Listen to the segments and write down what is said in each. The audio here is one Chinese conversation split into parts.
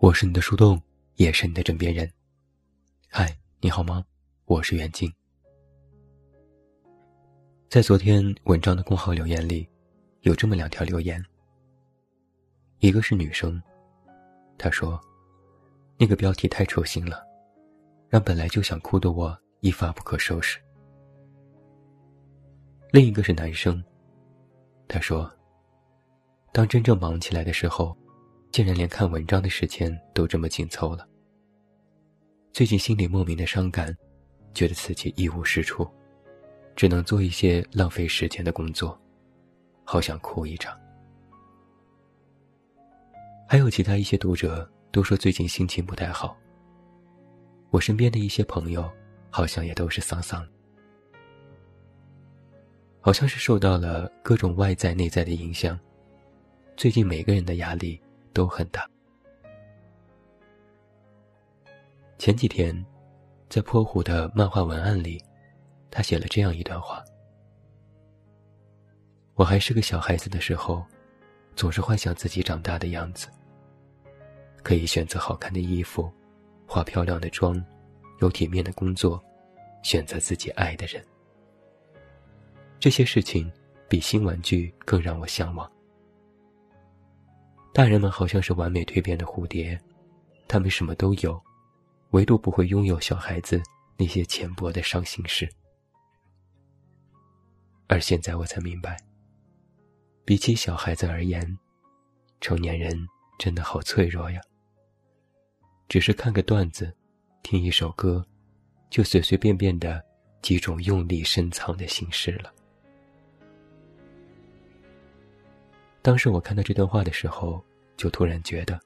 我是你的树洞，也是你的枕边人。嗨，你好吗？我是袁静。在昨天文章的公号留言里，有这么两条留言。一个是女生，她说：“那个标题太戳心了，让本来就想哭的我一发不可收拾。”另一个是男生，他说：“当真正忙起来的时候。”竟然连看文章的时间都这么紧凑了。最近心里莫名的伤感，觉得自己一无是处，只能做一些浪费时间的工作，好想哭一场。还有其他一些读者都说最近心情不太好。我身边的一些朋友好像也都是丧丧，好像是受到了各种外在内在的影响。最近每个人的压力。都很大。前几天，在泼虎的漫画文案里，他写了这样一段话：我还是个小孩子的时候，总是幻想自己长大的样子，可以选择好看的衣服，化漂亮的妆，有体面的工作，选择自己爱的人。这些事情比新玩具更让我向往。大人们好像是完美蜕变的蝴蝶，他们什么都有，唯独不会拥有小孩子那些浅薄的伤心事。而现在我才明白，比起小孩子而言，成年人真的好脆弱呀。只是看个段子，听一首歌，就随随便便的几种用力深藏的心事了。当时我看到这段话的时候，就突然觉得，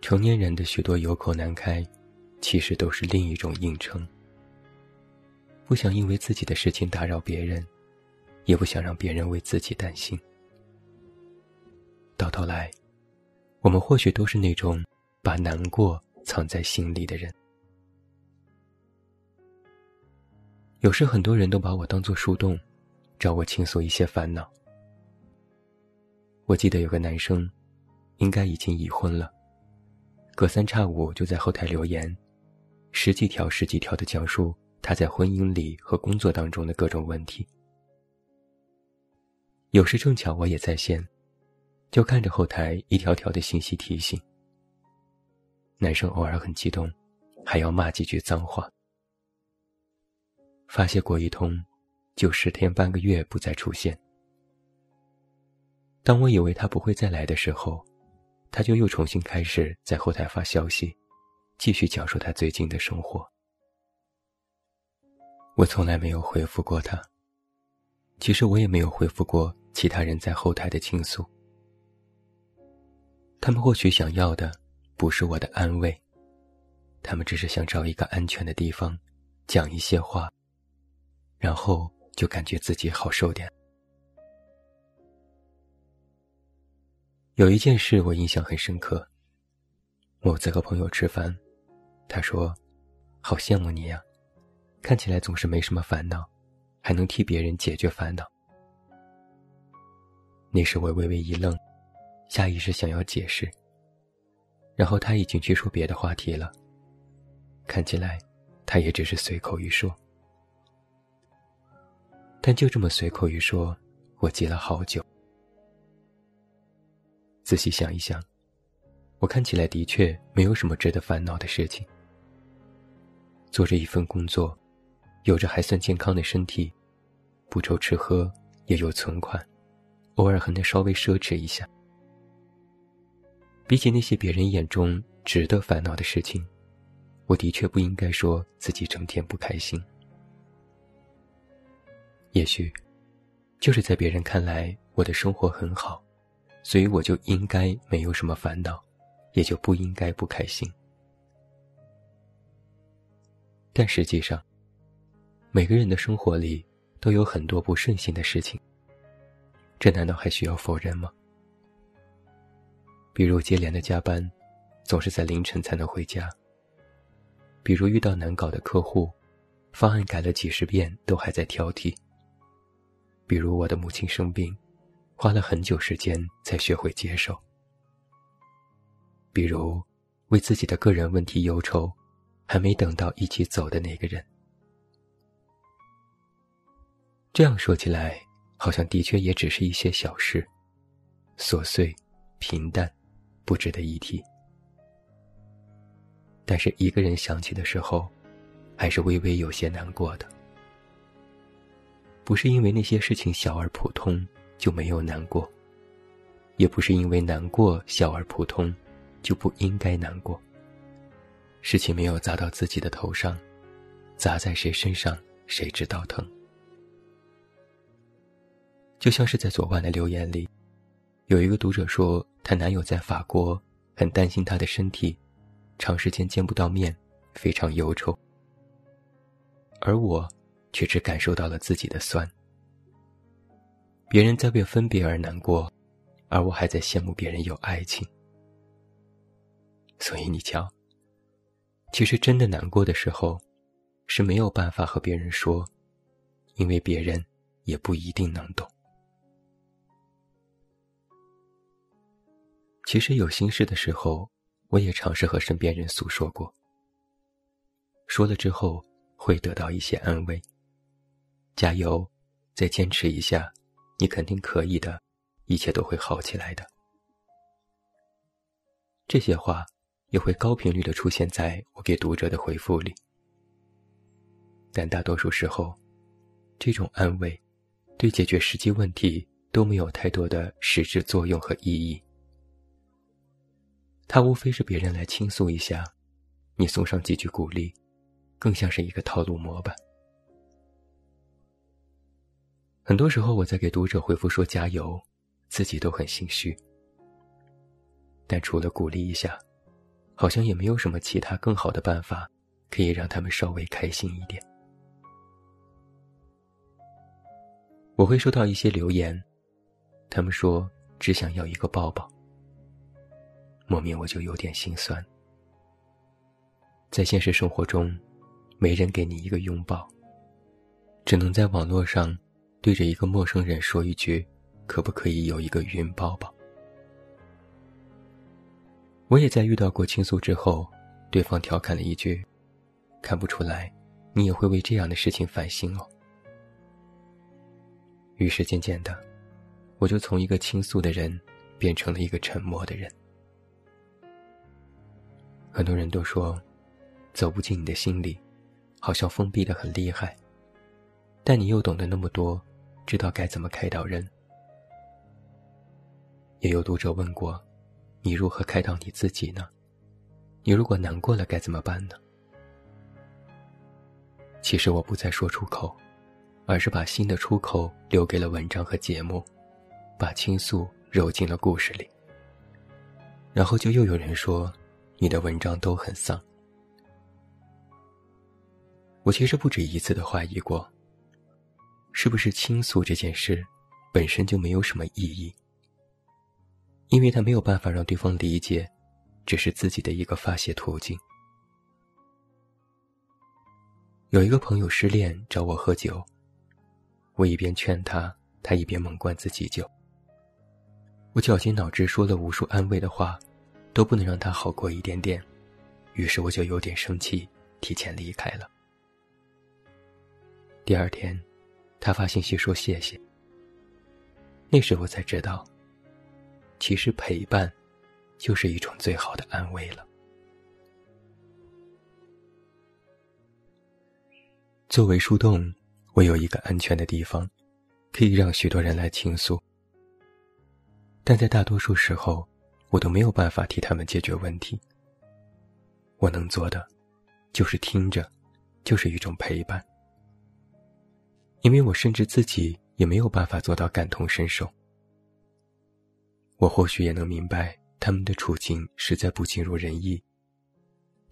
成年人的许多有口难开，其实都是另一种硬撑。不想因为自己的事情打扰别人，也不想让别人为自己担心。到头来，我们或许都是那种把难过藏在心里的人。有时很多人都把我当做树洞，找我倾诉一些烦恼。我记得有个男生，应该已经已婚了，隔三差五就在后台留言，十几条十几条的讲述他在婚姻里和工作当中的各种问题。有时正巧我也在线，就看着后台一条条的信息提醒。男生偶尔很激动，还要骂几句脏话，发泄过一通，就十天半个月不再出现。当我以为他不会再来的时候，他就又重新开始在后台发消息，继续讲述他最近的生活。我从来没有回复过他。其实我也没有回复过其他人在后台的倾诉。他们或许想要的不是我的安慰，他们只是想找一个安全的地方，讲一些话，然后就感觉自己好受点。有一件事我印象很深刻。某次和朋友吃饭，他说：“好羡慕你呀，看起来总是没什么烦恼，还能替别人解决烦恼。”那时我微微一愣，下意识想要解释，然后他已经去说别的话题了。看起来，他也只是随口一说。但就这么随口一说，我记了好久。仔细想一想，我看起来的确没有什么值得烦恼的事情。做着一份工作，有着还算健康的身体，不愁吃喝，也有存款，偶尔还能稍微奢侈一下。比起那些别人眼中值得烦恼的事情，我的确不应该说自己整天不开心。也许，就是在别人看来，我的生活很好。所以我就应该没有什么烦恼，也就不应该不开心。但实际上，每个人的生活里都有很多不顺心的事情，这难道还需要否认吗？比如接连的加班，总是在凌晨才能回家；比如遇到难搞的客户，方案改了几十遍都还在挑剔；比如我的母亲生病。花了很久时间才学会接受。比如为自己的个人问题忧愁，还没等到一起走的那个人。这样说起来，好像的确也只是一些小事，琐碎、平淡，不值得一提。但是一个人想起的时候，还是微微有些难过的。不是因为那些事情小而普通就没有难过，也不是因为难过小而普通就不应该难过。事情没有砸到自己的头上，砸在谁身上谁知道疼。就像是在昨晚的留言里，有一个读者说，她男友在法国，很担心她的身体，长时间见不到面，非常忧愁。而我。却只感受到了自己的酸。别人在为分别而难过，而我还在羡慕别人有爱情。所以你瞧，其实真的难过的时候，是没有办法和别人说，因为别人也不一定能懂。其实有心事的时候，我也尝试和身边人诉说过。说了之后，会得到一些安慰。加油，再坚持一下，你肯定可以的，一切都会好起来的。这些话也会高频率的出现在我给读者的回复里，但大多数时候，这种安慰对解决实际问题都没有太多的实质作用和意义。它无非是别人来倾诉一下，你送上几句鼓励，更像是一个套路模板。很多时候，我在给读者回复说加油，自己都很心虚。但除了鼓励一下，好像也没有什么其他更好的办法，可以让他们稍微开心一点。我会收到一些留言，他们说只想要一个抱抱。莫名我就有点心酸。在现实生活中，没人给你一个拥抱，只能在网络上。对着一个陌生人说一句：“可不可以有一个云抱抱？”我也在遇到过倾诉之后，对方调侃了一句：“看不出来，你也会为这样的事情烦心哦。”于是渐渐的，我就从一个倾诉的人变成了一个沉默的人。很多人都说，走不进你的心里，好像封闭的很厉害，但你又懂得那么多。知道该怎么开导人，也有读者问过：“你如何开导你自己呢？你如果难过了该怎么办呢？”其实我不再说出口，而是把新的出口留给了文章和节目，把倾诉揉进了故事里。然后就又有人说：“你的文章都很丧。”我其实不止一次的怀疑过。是不是倾诉这件事本身就没有什么意义？因为他没有办法让对方理解，只是自己的一个发泄途径。有一个朋友失恋找我喝酒，我一边劝他，他一边猛灌自己酒。我绞尽脑汁说了无数安慰的话，都不能让他好过一点点，于是我就有点生气，提前离开了。第二天。他发信息说谢谢。那时我才知道，其实陪伴，就是一种最好的安慰了。作为树洞，我有一个安全的地方，可以让许多人来倾诉。但在大多数时候，我都没有办法替他们解决问题。我能做的，就是听着，就是一种陪伴。因为我甚至自己也没有办法做到感同身受，我或许也能明白他们的处境实在不尽如人意，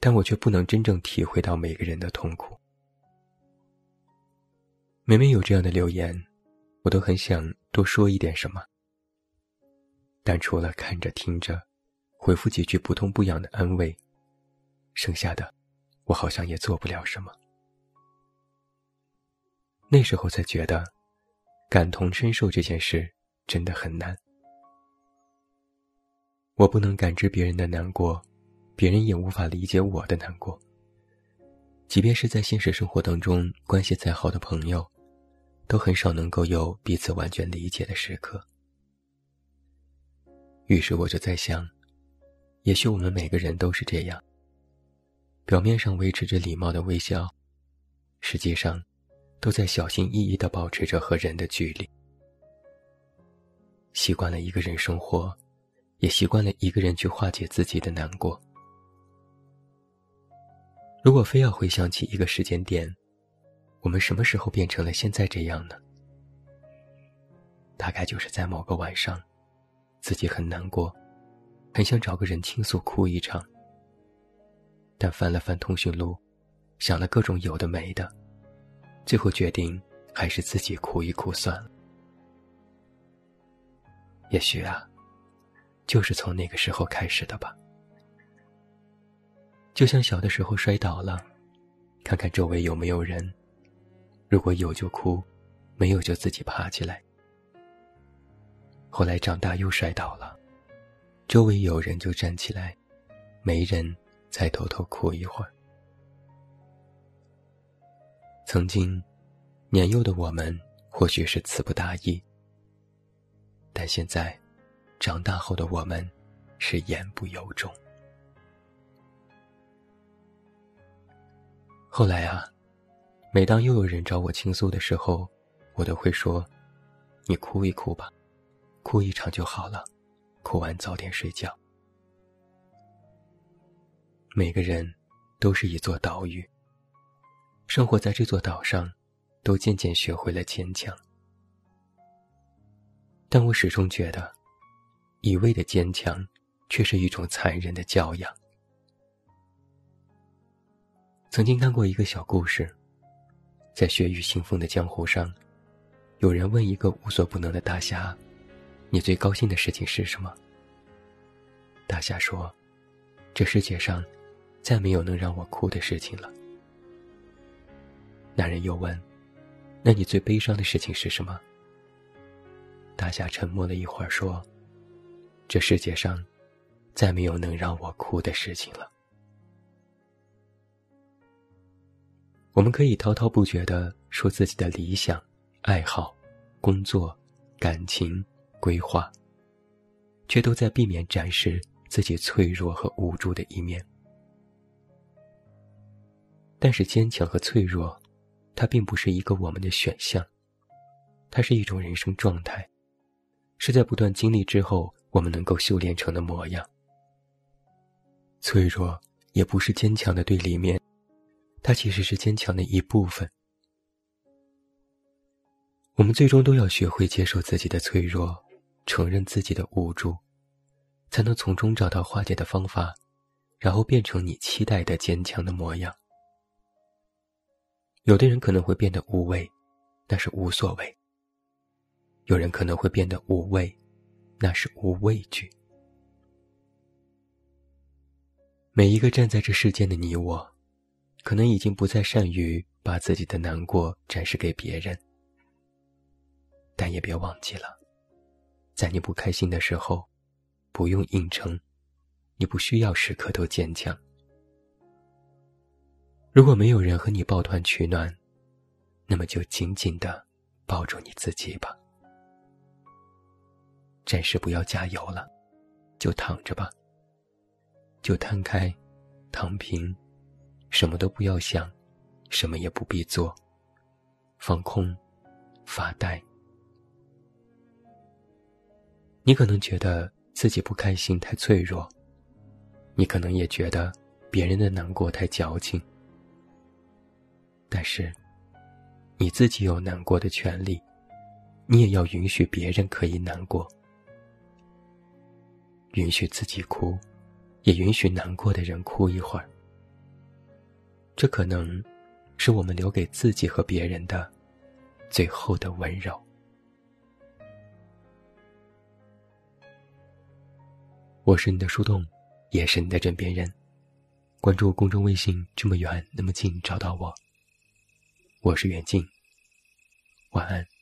但我却不能真正体会到每个人的痛苦。每每有这样的留言，我都很想多说一点什么，但除了看着听着，回复几句不痛不痒的安慰，剩下的，我好像也做不了什么。那时候才觉得，感同身受这件事真的很难。我不能感知别人的难过，别人也无法理解我的难过。即便是在现实生活当中，关系再好的朋友，都很少能够有彼此完全理解的时刻。于是我就在想，也许我们每个人都是这样，表面上维持着礼貌的微笑，实际上，都在小心翼翼的保持着和人的距离。习惯了一个人生活，也习惯了一个人去化解自己的难过。如果非要回想起一个时间点，我们什么时候变成了现在这样呢？大概就是在某个晚上，自己很难过，很想找个人倾诉哭一场。但翻了翻通讯录，想了各种有的没的，最后决定还是自己哭一哭算了。也许啊，就是从那个时候开始的吧。就像小的时候摔倒了，看看周围有没有人，如果有就哭，没有就自己爬起来。后来长大又摔倒了，周围有人就站起来，没人再偷偷哭一会儿。曾经，年幼的我们或许是词不达意，但现在，长大后的我们是言不由衷。后来啊，每当又有人找我倾诉的时候，我都会说：“你哭一哭吧，哭一场就好了，哭完早点睡觉。”每个人都是一座岛屿，生活在这座岛上，都渐渐学会了坚强。但我始终觉得，一味的坚强，却是一种残忍的教养。曾经看过一个小故事，在血雨腥风的江湖上，有人问一个无所不能的大侠：“你最高兴的事情是什么？”大侠说：“这世界上，再没有能让我哭的事情了。”男人又问：“那你最悲伤的事情是什么？”大侠沉默了一会儿说：“这世界上，再没有能让我哭的事情了。”我们可以滔滔不绝地说自己的理想、爱好、工作、感情、规划，却都在避免展示自己脆弱和无助的一面。但是，坚强和脆弱，它并不是一个我们的选项，它是一种人生状态，是在不断经历之后我们能够修炼成的模样。脆弱也不是坚强的对立面。它其实是坚强的一部分。我们最终都要学会接受自己的脆弱，承认自己的无助，才能从中找到化解的方法，然后变成你期待的坚强的模样。有的人可能会变得无畏，那是无所谓；有人可能会变得无畏，那是无畏惧。每一个站在这世间的你我。可能已经不再善于把自己的难过展示给别人，但也别忘记了，在你不开心的时候，不用硬撑，你不需要时刻都坚强。如果没有人和你抱团取暖，那么就紧紧的抱住你自己吧。暂时不要加油了，就躺着吧，就摊开，躺平。什么都不要想，什么也不必做，放空，发呆。你可能觉得自己不开心太脆弱，你可能也觉得别人的难过太矫情。但是，你自己有难过的权利，你也要允许别人可以难过，允许自己哭，也允许难过的人哭一会儿。这可能，是我们留给自己和别人的最后的温柔。我是你的树洞，也是你的枕边人。关注公众微信，这么远那么近，找到我。我是远近，晚安。